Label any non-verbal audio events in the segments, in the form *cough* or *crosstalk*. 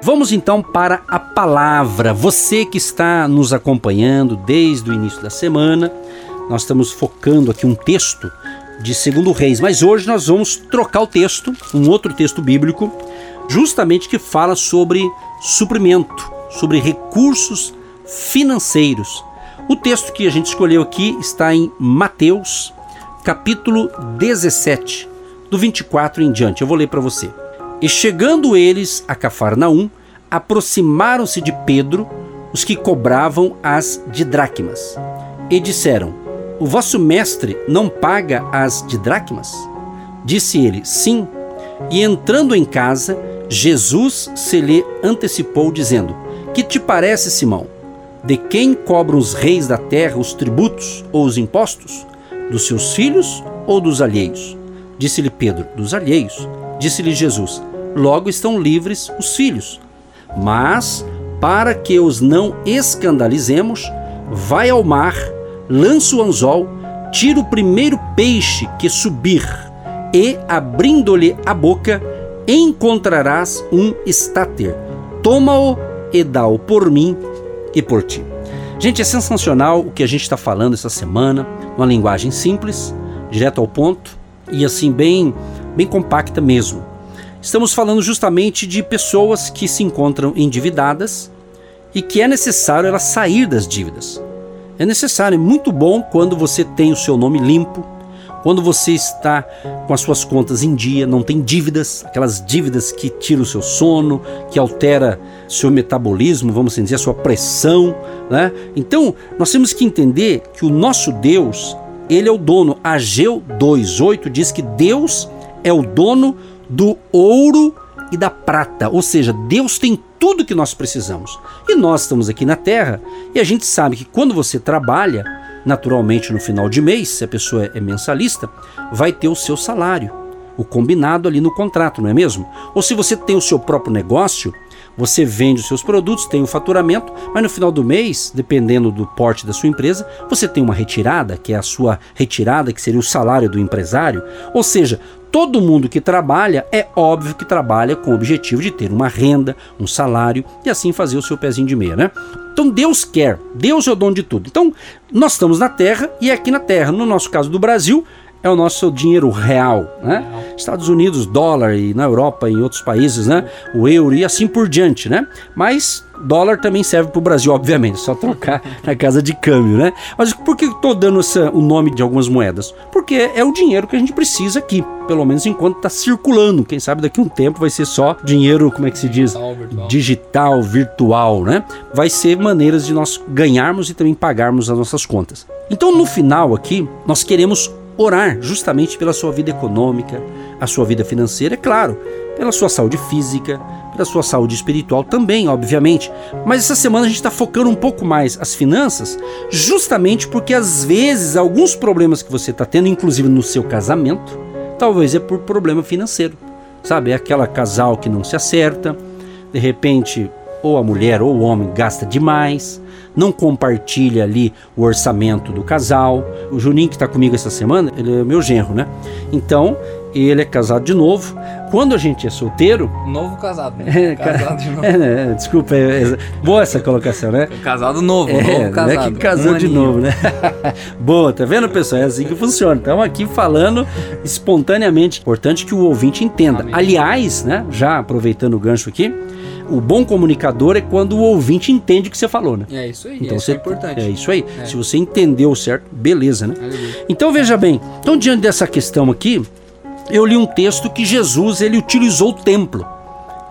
Vamos então para a palavra. Você que está nos acompanhando desde o início da semana, nós estamos focando aqui um texto de Segundo Reis, mas hoje nós vamos trocar o texto, um outro texto bíblico, justamente que fala sobre suprimento, sobre recursos financeiros. O texto que a gente escolheu aqui está em Mateus, capítulo 17, do 24 em diante. Eu vou ler para você. E chegando eles a Cafarnaum, aproximaram-se de Pedro os que cobravam as didracmas, e disseram: O vosso mestre não paga as didracmas? Disse ele: Sim. E entrando em casa, Jesus se lhe antecipou, dizendo: Que te parece, Simão? De quem cobram os reis da terra os tributos ou os impostos? Dos seus filhos ou dos alheios? Disse-lhe Pedro: Dos alheios. Disse-lhe Jesus: logo estão livres os filhos. Mas, para que os não escandalizemos, vai ao mar, lança o anzol, tira o primeiro peixe que subir, e, abrindo-lhe a boca, encontrarás um estáter. Toma-o e dá-o por mim e por ti. Gente, é sensacional o que a gente está falando essa semana, uma linguagem simples, direto ao ponto e assim bem, bem compacta mesmo. Estamos falando justamente de pessoas que se encontram endividadas e que é necessário ela sair das dívidas. É necessário, é muito bom quando você tem o seu nome limpo, quando você está com as suas contas em dia, não tem dívidas, aquelas dívidas que tiram o seu sono, que altera seu metabolismo, vamos dizer, a sua pressão, né? Então, nós temos que entender que o nosso Deus, ele é o dono. Ageu 2:8 diz que Deus é o dono do ouro e da prata. Ou seja, Deus tem tudo que nós precisamos. E nós estamos aqui na Terra e a gente sabe que quando você trabalha, naturalmente no final de mês, se a pessoa é mensalista, vai ter o seu salário, o combinado ali no contrato, não é mesmo? Ou se você tem o seu próprio negócio, você vende os seus produtos, tem o faturamento, mas no final do mês, dependendo do porte da sua empresa, você tem uma retirada, que é a sua retirada, que seria o salário do empresário. Ou seja, todo mundo que trabalha é óbvio que trabalha com o objetivo de ter uma renda, um salário e assim fazer o seu pezinho de meia, né? Então Deus quer, Deus é o dono de tudo. Então nós estamos na Terra e aqui na Terra, no nosso caso do Brasil, é o nosso dinheiro real, né? Estados Unidos, dólar e na Europa e em outros países, né? O euro e assim por diante, né? Mas dólar também serve para o Brasil, obviamente, só trocar *laughs* na casa de câmbio, né? Mas por que estou dando essa, o nome de algumas moedas? Porque é o dinheiro que a gente precisa aqui, pelo menos enquanto está circulando. Quem sabe daqui a um tempo vai ser só dinheiro, como é que se diz? Digital virtual. Digital, virtual, né? Vai ser maneiras de nós ganharmos e também pagarmos as nossas contas. Então, no final aqui, nós queremos orar justamente pela sua vida econômica, a sua vida financeira, é claro, pela sua saúde física, pela sua saúde espiritual também, obviamente. Mas essa semana a gente está focando um pouco mais as finanças, justamente porque às vezes alguns problemas que você está tendo, inclusive no seu casamento, talvez é por problema financeiro. Sabe, é aquela casal que não se acerta, de repente ou a mulher ou o homem gasta demais, não compartilha ali o orçamento do casal. O Juninho que está comigo essa semana, ele é meu genro, né? Então, ele é casado de novo. Quando a gente é solteiro. Novo casado, né? *laughs* É, casado de novo. *laughs* É, né? Desculpa, é, é, boa essa colocação, né? Casado novo, é, novo casado. Não é que casou um de novo, né? *laughs* boa, tá vendo, pessoal? É assim que funciona. Estamos aqui falando espontaneamente. Importante que o ouvinte entenda. Amém. Aliás, né? Já aproveitando o gancho aqui o bom comunicador é quando o ouvinte entende o que você falou, né? É isso aí. Então é você, é importante. É isso aí. É. Se você entendeu certo, beleza, né? Então veja bem. Então diante dessa questão aqui, eu li um texto que Jesus ele utilizou o templo.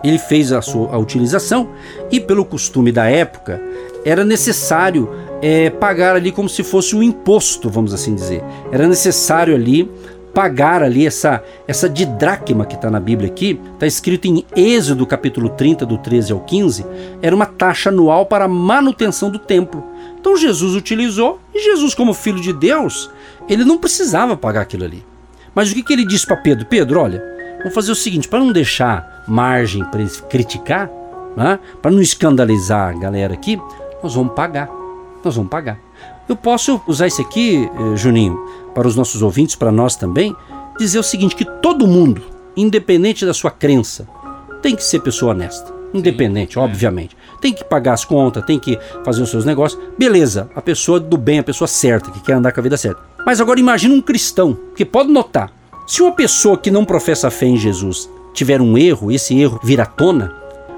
Ele fez a sua a utilização e pelo costume da época era necessário é, pagar ali como se fosse um imposto, vamos assim dizer. Era necessário ali pagar ali essa, essa didracma que está na Bíblia aqui, está escrito em Êxodo capítulo 30, do 13 ao 15, era uma taxa anual para a manutenção do templo, Então Jesus utilizou e Jesus, como filho de Deus, ele não precisava pagar aquilo ali. Mas o que, que ele disse para Pedro? Pedro, olha, vamos fazer o seguinte, para não deixar margem para eles criticar, né, para não escandalizar a galera aqui, nós vamos pagar. Nós vamos pagar. Eu posso usar isso aqui, eh, Juninho, para os nossos ouvintes, para nós também, dizer o seguinte: que todo mundo, independente da sua crença, tem que ser pessoa honesta. Independente, Sim, é. obviamente. É. Tem que pagar as contas, tem que fazer os seus negócios. Beleza, a pessoa do bem, a pessoa certa, que quer andar com a vida certa. Mas agora imagina um cristão, que pode notar, se uma pessoa que não professa fé em Jesus tiver um erro, esse erro vira tona,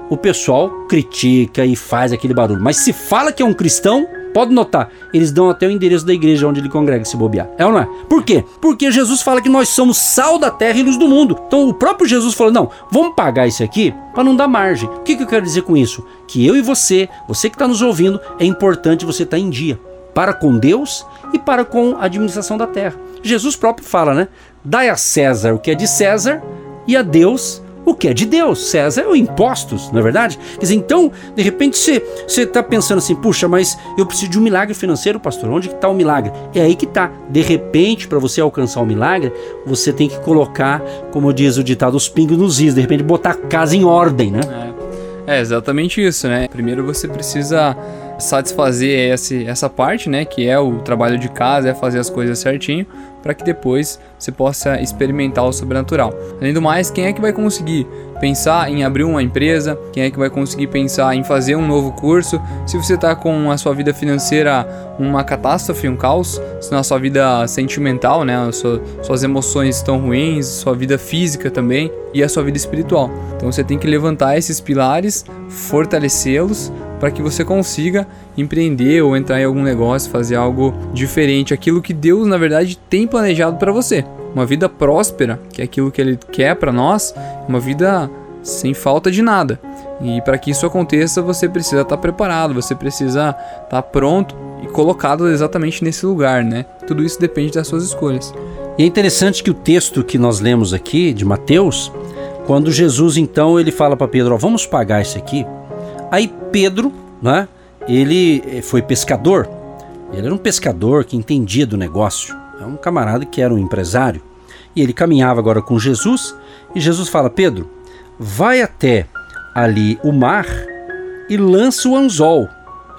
o pessoal critica e faz aquele barulho. Mas se fala que é um cristão, Pode notar, eles dão até o endereço da igreja onde ele congrega se bobear. É ou não é? Por quê? Porque Jesus fala que nós somos sal da terra e luz do mundo. Então o próprio Jesus falou: não, vamos pagar isso aqui para não dar margem. O que, que eu quero dizer com isso? Que eu e você, você que está nos ouvindo, é importante você estar tá em dia para com Deus e para com a administração da terra. Jesus próprio fala, né? Dai a César o que é de César e a Deus o que é de Deus. César é o impostos, não é verdade? Quer dizer, então, de repente você está pensando assim, puxa, mas eu preciso de um milagre financeiro, pastor. Onde está o milagre? É aí que está. De repente, para você alcançar o milagre, você tem que colocar, como diz o ditado, os pingos nos is, de repente botar a casa em ordem, né? É, é exatamente isso, né? Primeiro você precisa satisfazer esse, essa parte, né, que é o trabalho de casa, é fazer as coisas certinho, para que depois você possa experimentar o sobrenatural. Além do mais, quem é que vai conseguir pensar em abrir uma empresa? Quem é que vai conseguir pensar em fazer um novo curso? Se você está com a sua vida financeira uma catástrofe, um caos, se na sua vida sentimental, né, sua, suas emoções estão ruins, sua vida física também e a sua vida espiritual. Então você tem que levantar esses pilares, fortalecê-los para que você consiga empreender ou entrar em algum negócio, fazer algo diferente, aquilo que Deus na verdade tem planejado para você. Uma vida próspera, que é aquilo que ele quer para nós, uma vida sem falta de nada. E para que isso aconteça, você precisa estar tá preparado, você precisa estar tá pronto e colocado exatamente nesse lugar, né? Tudo isso depende das suas escolhas. E é interessante que o texto que nós lemos aqui de Mateus, quando Jesus então ele fala para Pedro, ó, vamos pagar isso aqui, Aí Pedro, né? Ele eh, foi pescador. Ele era um pescador que entendia do negócio. É um camarada que era um empresário. E ele caminhava agora com Jesus. E Jesus fala: Pedro, vai até ali o mar e lança o anzol.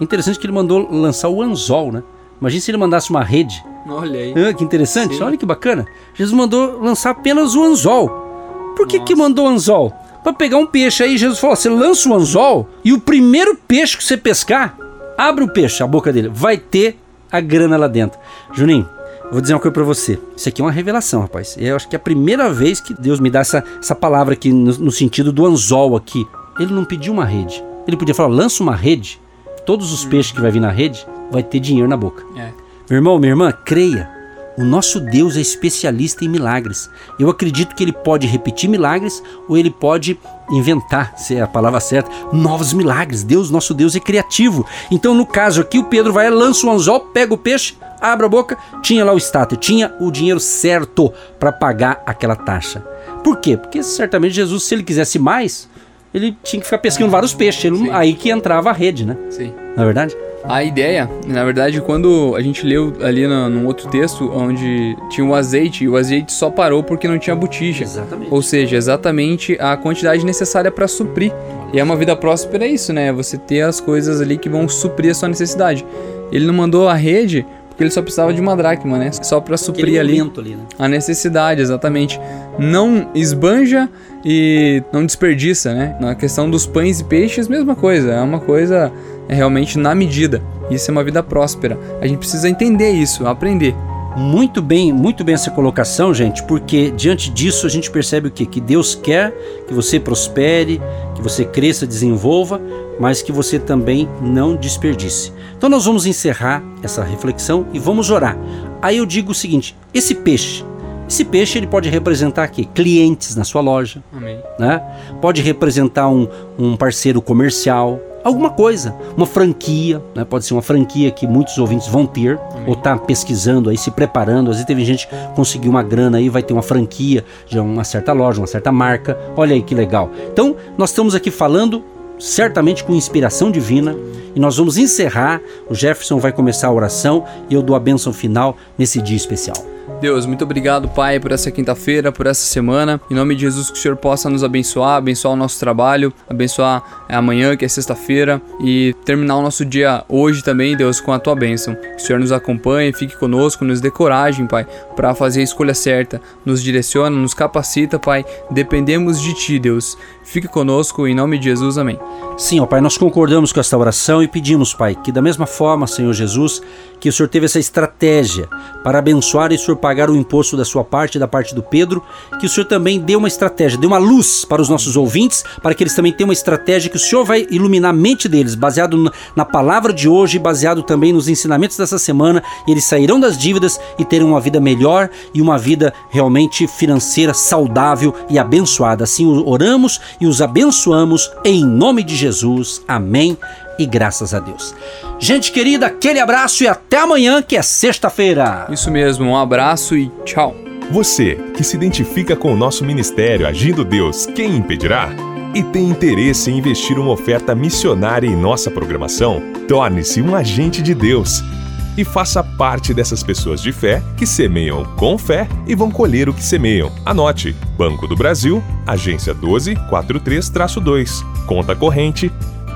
É interessante que ele mandou lançar o anzol, né? Imagina se ele mandasse uma rede. Olha aí. Ah, que interessante, Sim. olha que bacana. Jesus mandou lançar apenas o anzol. Por que, que mandou o anzol? Para pegar um peixe. Aí Jesus falou: você lança o anzol e o primeiro peixe que você pescar, abre o peixe, a boca dele, vai ter a grana lá dentro. Juninho, vou dizer uma coisa para você. Isso aqui é uma revelação, rapaz. Eu acho que é a primeira vez que Deus me dá essa, essa palavra aqui no, no sentido do anzol aqui. Ele não pediu uma rede. Ele podia falar: lança uma rede. Todos os peixes que vai vir na rede vai ter dinheiro na boca. É. Meu irmão, minha irmã, creia o nosso Deus é especialista em milagres. Eu acredito que ele pode repetir milagres ou ele pode inventar, se é a palavra certa, novos milagres. Deus, nosso Deus, é criativo. Então, no caso aqui, o Pedro vai, lança o anzol, pega o peixe, abre a boca, tinha lá o estátua, tinha o dinheiro certo para pagar aquela taxa. Por quê? Porque certamente Jesus, se ele quisesse mais, ele tinha que ficar pescando vários peixes. Ele, aí que entrava a rede, né? Sim. Na é verdade? A ideia, na verdade, quando a gente leu ali no, num outro texto, onde tinha um azeite, e o azeite só parou porque não tinha botija. Exatamente. Ou seja, exatamente a quantidade necessária para suprir. E é uma vida próspera é isso, né? Você ter as coisas ali que vão suprir a sua necessidade. Ele não mandou a rede porque ele só precisava de uma dracma, né? Só para suprir ali, ali né? a necessidade, exatamente. Não esbanja e não desperdiça, né? Na questão dos pães e peixes, mesma coisa. É uma coisa é realmente na medida. Isso é uma vida próspera. A gente precisa entender isso, aprender. Muito bem, muito bem essa colocação, gente, porque diante disso a gente percebe o quê? Que Deus quer que você prospere, que você cresça, desenvolva, mas que você também não desperdice. Então nós vamos encerrar essa reflexão e vamos orar. Aí eu digo o seguinte: esse peixe, esse peixe ele pode representar aqui clientes na sua loja, Amém. né? Pode representar um, um parceiro comercial, alguma coisa, uma franquia, né? pode ser uma franquia que muitos ouvintes vão ter, Amém. ou tá pesquisando aí, se preparando. Às vezes teve gente que conseguiu uma grana aí, vai ter uma franquia de uma certa loja, uma certa marca. Olha aí que legal. Então, nós estamos aqui falando certamente com inspiração divina, e nós vamos encerrar. O Jefferson vai começar a oração e eu dou a bênção final nesse dia especial. Deus, muito obrigado, Pai, por essa quinta-feira, por essa semana. Em nome de Jesus, que o Senhor possa nos abençoar, abençoar o nosso trabalho, abençoar amanhã, que é sexta-feira, e terminar o nosso dia hoje também, Deus, com a tua bênção. Que o Senhor nos acompanhe, fique conosco, nos dê coragem, Pai, para fazer a escolha certa. Nos direciona, nos capacita, Pai. Dependemos de Ti, Deus. Fique conosco, em nome de Jesus, amém. Sim, ó Pai, nós concordamos com esta oração e pedimos, Pai, que da mesma forma, Senhor Jesus, que o Senhor teve essa estratégia para abençoar e Senhor pagar o imposto da sua parte da parte do Pedro, que o Senhor também dê uma estratégia, dê uma luz para os nossos ouvintes, para que eles também tenham uma estratégia que o Senhor vai iluminar a mente deles, baseado na palavra de hoje, baseado também nos ensinamentos dessa semana, e eles sairão das dívidas e terão uma vida melhor e uma vida realmente financeira saudável e abençoada. Assim oramos e os abençoamos em nome de Jesus. Amém e graças a Deus. Gente querida, aquele abraço e até amanhã, que é sexta-feira. Isso mesmo, um abraço e tchau. Você que se identifica com o nosso ministério Agindo Deus, quem impedirá? E tem interesse em investir uma oferta missionária em nossa programação? Torne-se um agente de Deus e faça parte dessas pessoas de fé que semeiam com fé e vão colher o que semeiam. Anote: Banco do Brasil, agência 1243-2, conta corrente